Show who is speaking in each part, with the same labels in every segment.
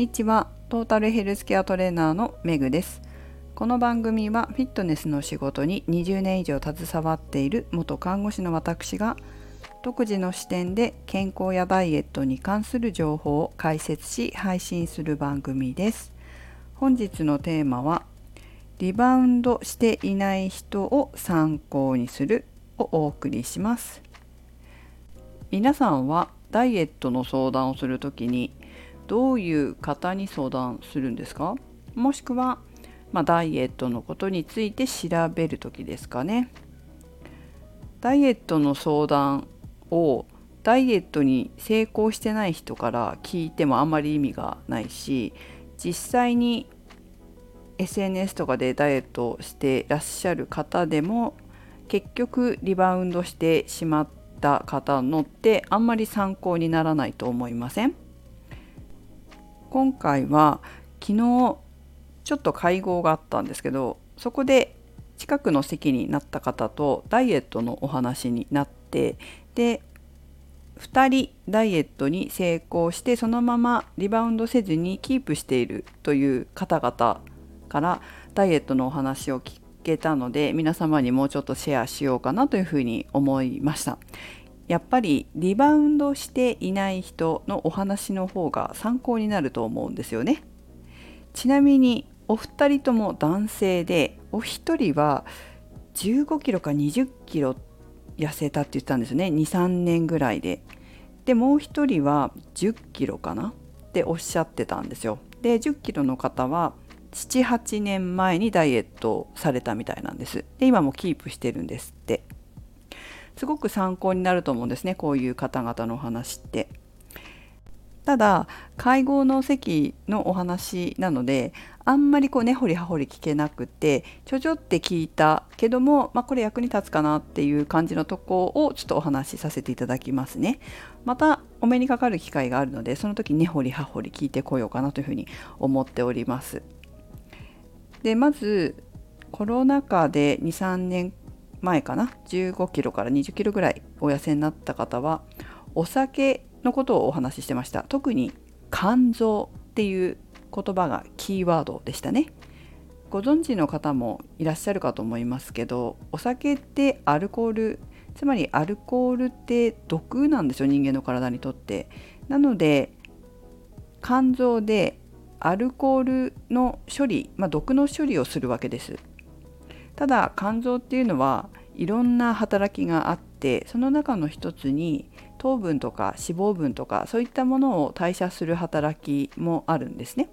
Speaker 1: にちは。トータルヘルスケアトレーナーのメグです。この番組はフィットネスの仕事に20年以上携わっている元看護師の私が独自の視点で健康やダイエットに関する情報を解説し配信する番組です。本日のテーマはリバウンドしていない人を参考にするをお送りします。皆さんはダイエットの相談をするときにどういう方に相談するんですか？もしくは、まあ、ダイエットのことについて調べる時ですかね。ダイエットの相談をダイエットに成功してない人から聞いてもあんまり意味がないし実際に SNS とかでダイエットしてらっしゃる方でも結局リバウンドしてしまった方のってあんまり参考にならないと思いません？今回は昨日ちょっと会合があったんですけどそこで近くの席になった方とダイエットのお話になってで2人ダイエットに成功してそのままリバウンドせずにキープしているという方々からダイエットのお話を聞けたので皆様にもうちょっとシェアしようかなというふうに思いました。やっぱりリバウンドしていない人のお話の方が参考になると思うんですよね。ちなみにお二人とも男性でお一人は15キロか20キロ痩せたって言ったんですよね23年ぐらいで。でもう一人は10キロかな？っておっしゃってたんですよ。で10キロの方は78年前にダイエットされたみたいなんです。で今もキープしてるんですって。すごく参考になると思うんですねこういう方々のお話って。ただ会合の席のお話なのであんまりこう根掘り葉掘り聞けなくてちょちょって聞いたけども、まあ、これ役に立つかなっていう感じのとこをちょっとお話しさせていただきますね。またお目にかかる機会があるのでその時根掘り葉掘り聞いてこようかなというふうに思っております。でまずコロナ禍で23年前かな？15キロから20キロぐらいお痩せになった方はお酒のことをお話ししてました。特に肝臓っていう言葉がキーワードでしたね。ご存知の方もいらっしゃるかと思いますけどお酒ってアルコールつまりアルコールって毒なんですよ人間の体にとって。なので肝臓でアルコールの処理、まあ、毒の処理をするわけです。ただ肝臓っていうのはいろんな働きがあってその中の一つに糖分とか脂肪分とかそういったものを代謝する働きもあるんですね。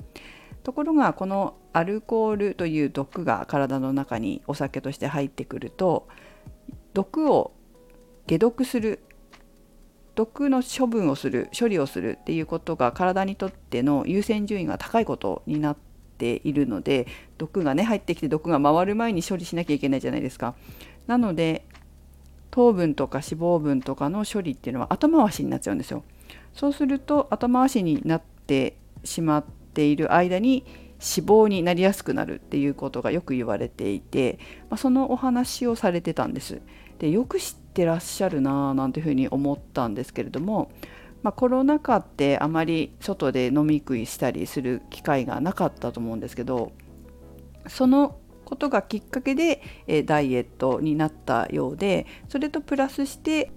Speaker 1: ところがこのアルコールという毒が体の中にお酒として入ってくると毒を解毒する毒の処分をする処理をするっていうことが体にとっての優先順位が高いことになっているので毒がね入ってきて毒が回る前に処理しなきゃいけないじゃないですか。なので糖分とか脂肪分とかの処理っていうのは後回しになっちゃうんですよ。そうすると後回しになってしまっている間に脂肪になりやすくなるっていうことがよく言われていて、まあ、そのお話をされてたんです。でよく知ってらっしゃるなぁなんていうふうに思ったんですけれどもまあ、コロナ禍ってあまり外で飲み食いしたりする機会がなかったと思うんですけどそのことがきっかけで、えダイエットになったようでそれとプラスして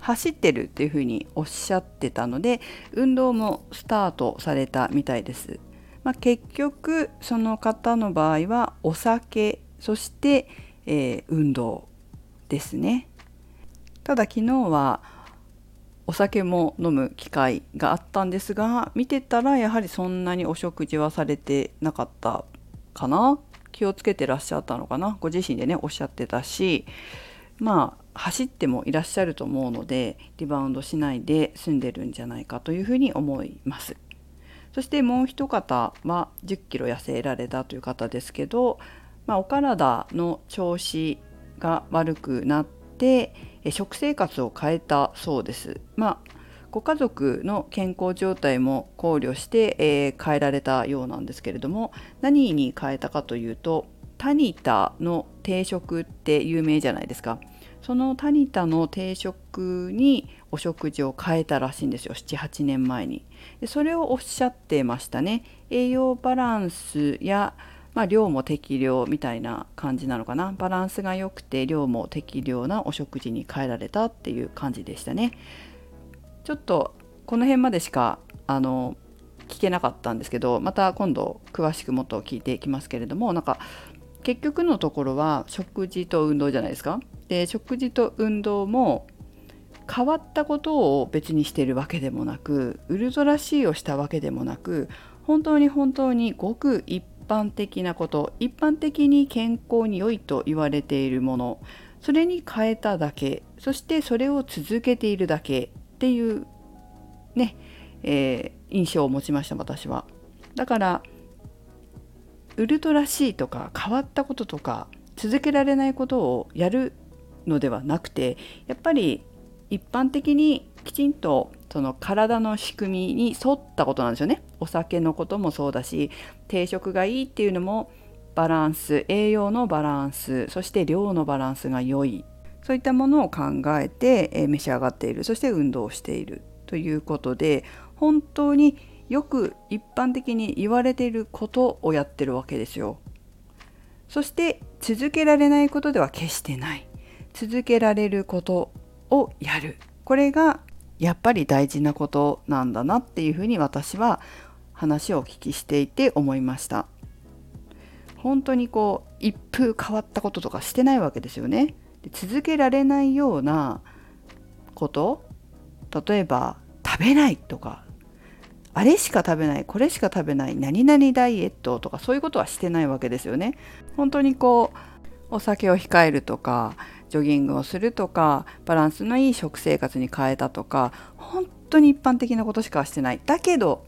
Speaker 1: 走ってるっていうふうにおっしゃってたので運動もスタートされたみたいです。まあ、結局その方の場合はお酒そして、えー、運動ですね。ただ昨日はお酒も飲む機会があったんですが見てたらやはりそんなにお食事はされてなかったかな気をつけてらっしゃったのかなご自身でねおっしゃってたしまあ走ってもいらっしゃると思うのでリバウンドしないで済んでるんじゃないかというふうに思います。そしてもう一方は10キロ痩せられたという方ですけど、まあ、お体の調子が悪くなって食生活を変えたそうです。まあご家族の健康状態も考慮して、えー、変えられたようなんですけれども何に変えたかというとタニタの定食って有名じゃないですか。そのタニタの定食にお食事を変えたらしいんですよ78年前に。でそれをおっしゃってましたね。栄養バランスや、まあ、量も適量みたいな感じなのかなバランスが良くて量も適量なお食事に変えられたっていう感じでしたねちょっとこの辺までしかあの聞けなかったんですけどまた今度詳しくもっと聞いていきますけれどもなんか結局のところは食事と運動じゃないですか。で食事と運動も変わったことを別にしてるわけでもなくウルトラ C をしたわけでもなく本当に本当にごく一般的なこと一般的に健康に良いと言われているものそれに変えただけそしてそれを続けているだけっていうね、えー、印象を持ちました私は。だからウルトラ C とか変わったこととか続けられないことをやるのではなくてやっぱり一般的にきちんとその体の仕組みに沿ったことなんですよね。お酒のこともそうだし定食がいいっていうのもバランス栄養のバランスそして量のバランスが良いそういったものを考えて、え召し上がっているそして運動しているということで本当によく一般的に言われていることをやってるわけですよ。そして続けられないことでは決してない。続けられることをやる。これがやっぱり大事なことなんだなっていうふうに私は話をお聞きしていて思いました。本当にこう一風変わったこととかしてないわけですよね。で続けられないようなこと例えば食べないとかあれしか食べないこれしか食べない何々ダイエットとかそういうことはしてないわけですよね。本当にこうお酒を控えるとかジョギングをするとかバランスのいい食生活に変えたとか本当に一般的なことしかしてない。だけど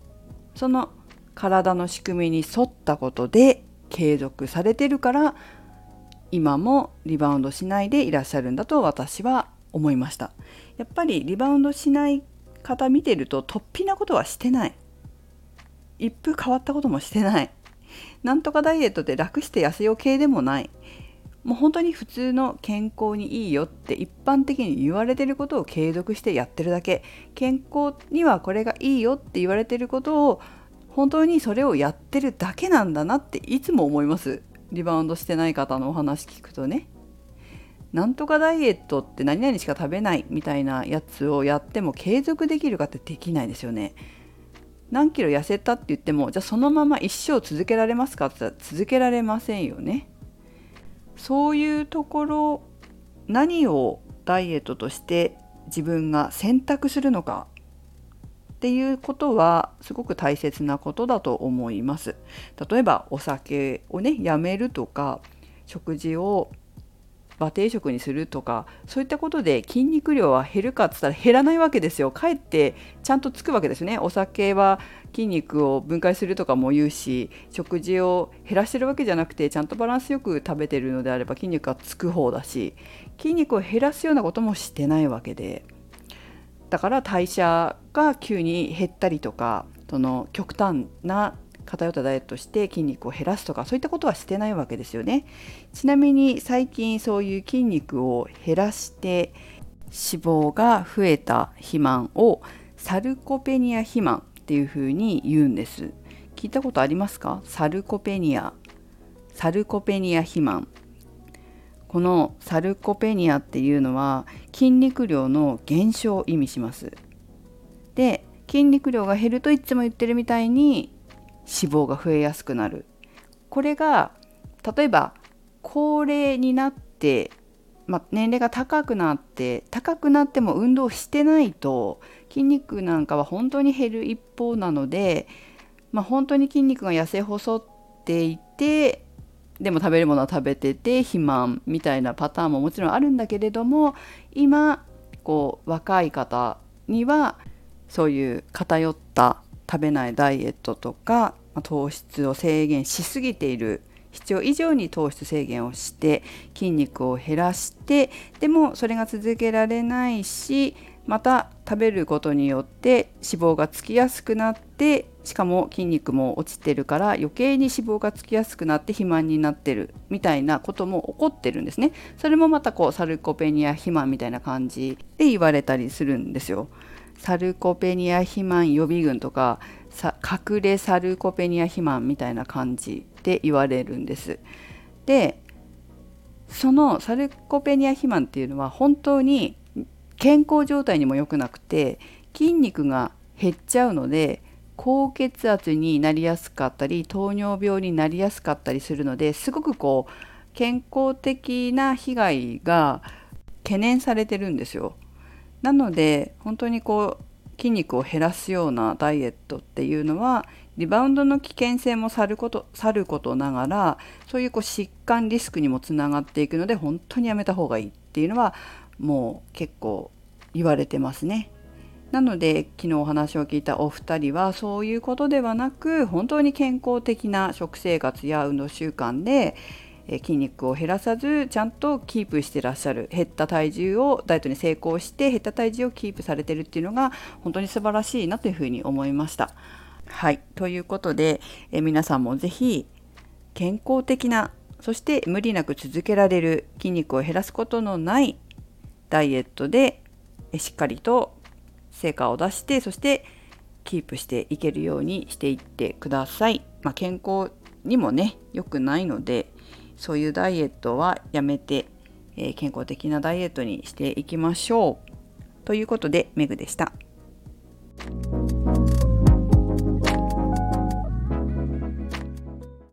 Speaker 1: その体の仕組みに沿ったことで継続されてるから今もリバウンドしないでいらっしゃるんだと私は思いました。やっぱりリバウンドしない方見てると突飛なことはしてない。一風変わったこともしてない。なんとかダイエットで楽して痩せよう系でもない。もう本当に普通の健康にいいよって一般的に言われてることを継続してやってるだけ健康にはこれがいいよって言われてることを本当にそれをやってるだけなんだなっていつも思いますリバウンドしてない方のお話聞くとねなんとかダイエットって何々しか食べないみたいなやつをやっても継続できるかってできないですよね。何キロ痩せたって言ってもじゃあそのまま一生続けられますかって言ったら続けられませんよね。そういうところ何をダイエットとして自分が選択するのかっていうことはすごく大切なことだと思います。例えばお酒をねやめるとか食事を馬蹄食にするとかそういったことで筋肉量は減るかっつったら減らないわけですよ。かえってちゃんとつくわけですね。お酒は筋肉を分解するとかも言うし食事を減らしてるわけじゃなくてちゃんとバランスよく食べてるのであれば筋肉がつく方だし筋肉を減らすようなこともしてないわけで。だから代謝が急に減ったりとかその極端な偏ったダイエットして筋肉を減らすとかそういったことはしてないわけですよね。ちなみに最近そういう筋肉を減らして脂肪が増えた肥満をサルコペニア肥満っていうふうに言うんです。聞いたことありますか？サルコペニア。サルコペニア肥満。このサルコペニアっていうのは筋肉量の減少を意味します。で筋肉量が減るといつも言ってるみたいに脂肪が増えやすくなる。これが例えば高齢になって、ま、年齢が高くなって高くなっても運動してないと筋肉なんかは本当に減る一方なので、ま、本当に筋肉が痩せ細っていてでも食べるものは食べてて肥満みたいなパターンももちろんあるんだけれども今こう若い方にはそういう偏った食べないダイエットとか糖質を制限しすぎている必要以上に糖質制限をして筋肉を減らしてでもそれが続けられないしまた食べることによって脂肪がつきやすくなってしかも筋肉も落ちてるから余計に脂肪がつきやすくなって肥満になってるみたいなことも起こってるんですね。それもまたこうサルコペニア肥満みたいな感じで言われたりするんですよ。サルコペニア肥満予備軍とか隠れサルコペニア肥満みたいな感じで言われるんですでそのサルコペニア肥満っていうのは本当に健康状態にも良くなくて筋肉が減っちゃうので高血圧になりやすかったり糖尿病になりやすかったりするのですごくこう健康的な被害が懸念されてるんですよ。なので本当にこう筋肉を減らすようなダイエットっていうのはリバウンドの危険性もさることさることながらそういうこう疾患リスクにもつながっていくので本当にやめた方がいいっていうのはもう結構言われてますね。なので昨日お話を聞いたお二人はそういうことではなく本当に健康的な食生活や運動習慣でえ筋肉を減らさずちゃんとキープしてらっしゃる減った体重をダイエットに成功して減った体重をキープされてるっていうのが本当に素晴らしいなというふうに思いました。はいということでえ皆さんも是非健康的なそして無理なく続けられる筋肉を減らすことのないダイエットでしっかりと成果を出してそしてキープしていけるようにしていってください。まあ、健康にもね良くないのでそういうダイエットはやめて、えー、健康的なダイエットにしていきましょう。ということでメグでした。